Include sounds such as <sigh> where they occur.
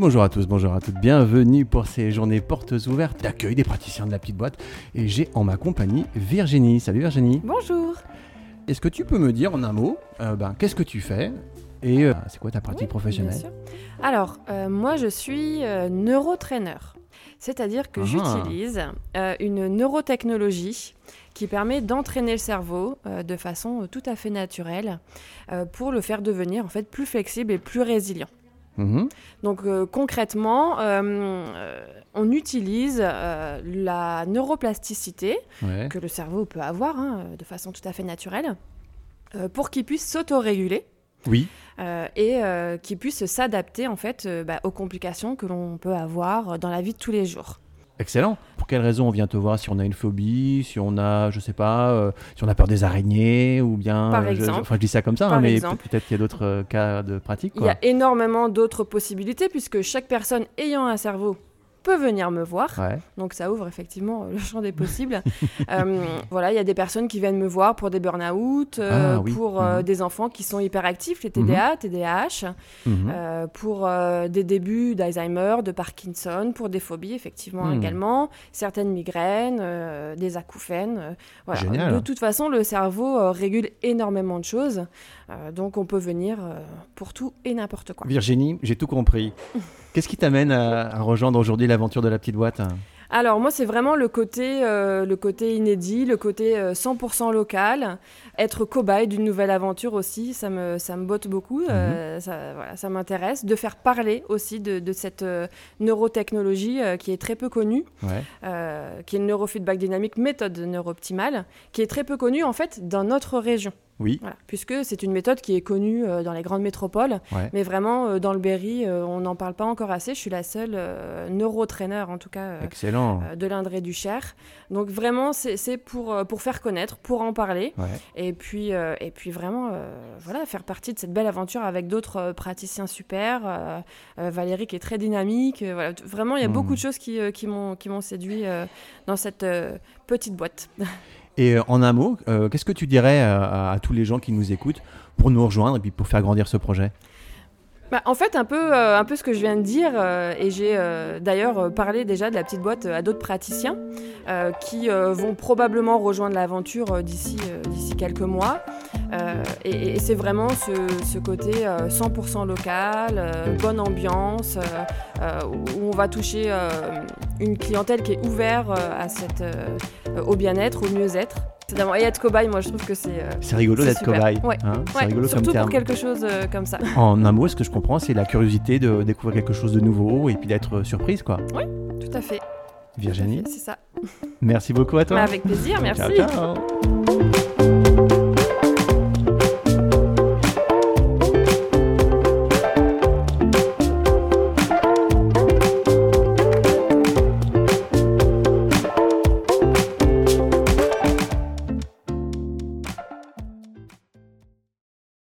Bonjour à tous, bonjour à toutes, bienvenue pour ces journées portes ouvertes d'accueil des praticiens de la petite boîte. Et j'ai en ma compagnie Virginie. Salut Virginie. Bonjour. Est-ce que tu peux me dire en un mot, euh, ben, qu'est-ce que tu fais et euh, c'est quoi ta pratique Oui, professionnelle? bien sûr. Alors, euh, moi, je suis neurotraîneur. C'est-à-dire que Ah. j'utilise une neurotechnologie qui permet d'entraîner le cerveau euh, de façon tout à fait naturelle euh, pour le faire devenir en fait plus flexible et plus résilient. Mhm. Donc euh, concrètement, euh, on utilise euh, la neuroplasticité Ouais. que le cerveau peut avoir hein, de façon tout à fait naturelle pour qu'il puisse s'autoréguler Oui. et euh, qui puisse s'adapter en fait bah, aux complications que l'on peut avoir dans la vie de tous les jours. Excellent. Pour quelle raison on vient te voir? Si on a une phobie, si on a, je sais pas, euh, si on a peur des araignées ou bien. Par euh, je- je- exemple. enfin, je dis ça comme ça, hein, mais peut-être qu'il y a d'autres euh, cas de pratique. Il y a énormément d'autres possibilités puisque chaque personne ayant un cerveau peut venir me voir. Ouais. Donc ça ouvre effectivement euh, le champ des possibles. <laughs> Euh, voilà, il y a des personnes qui viennent me voir pour des burn-out, euh, Ah oui. pour euh, Mhm. des enfants qui sont hyperactifs, les TDA, TDAH, Mhm. pour des débuts d'Alzheimer, de Parkinson, pour des phobies effectivement Mhm. également, certaines migraines, des acouphènes. voilà. De toute façon, le cerveau régule énormément de choses, euh, donc on peut venir euh, pour tout et n'importe quoi. Virginie, j'ai tout compris. <laughs> Qu'est-ce qui t'amène à, à rejoindre aujourd'hui l'aventure de la petite boîte? Alors moi, c'est vraiment le côté, euh, le côté inédit, le côté euh, 100% local, être cobaye d'une nouvelle aventure aussi, ça me, ça me botte beaucoup, euh, ça, voilà, ça m'intéresse. De faire parler aussi de, de cette neurotechnologie qui est très peu connue, Ouais. qui est une neurofeedback dynamique méthode neurooptimale, qui est très peu connue en fait dans notre région. Oui. Voilà, puisque c'est une méthode qui est connue euh, dans les grandes métropoles, Ouais. mais vraiment euh, dans le Berry, euh, on n'en parle pas encore assez. Je suis la seule neurotraîneur en tout cas. Excellent. de l'Indre du Cher. Donc vraiment, c'est pour, pour faire connaître, pour en parler, Ouais. et puis, et puis vraiment, voilà, faire partie de cette belle aventure avec d'autres praticiens super. Valérie qui est très dynamique. voilà, vraiment, il y a Mhm. beaucoup de choses qui, qui m'ont qui m'ont séduit dans cette petite boîte. <laughs> Et euh, en un mot, euh, qu'est-ce que tu dirais à, à tous les gens qui nous écoutent pour nous rejoindre et puis pour faire grandir ce projet? Bah, en fait, un peu, euh, un peu ce que je viens de dire, euh, et j'ai euh, d'ailleurs parlé déjà de la petite boîte à d'autres praticiens qui vont probablement rejoindre l'aventure d'ici d'ici quelques mois. Et et c'est vraiment ce, ce côté euh, 100% local, bonne ambiance, où on va toucher une clientèle qui est ouverte à cette, au bien-être, au mieux-être. Et être cobaye, moi je trouve que c'est euh, C'est rigolo d'être cobaye. Ouais. hein, ouais, rigolo surtout comme terme. pour quelque chose euh, comme ça. <laughs> En un mot, ce que je comprends, c'est la curiosité de découvrir quelque chose de nouveau et puis d'être euh, surprise, quoi. Tout à fait. Virginie, C'est ça. merci beaucoup à toi. Mais avec plaisir, merci. Ciao, ciao.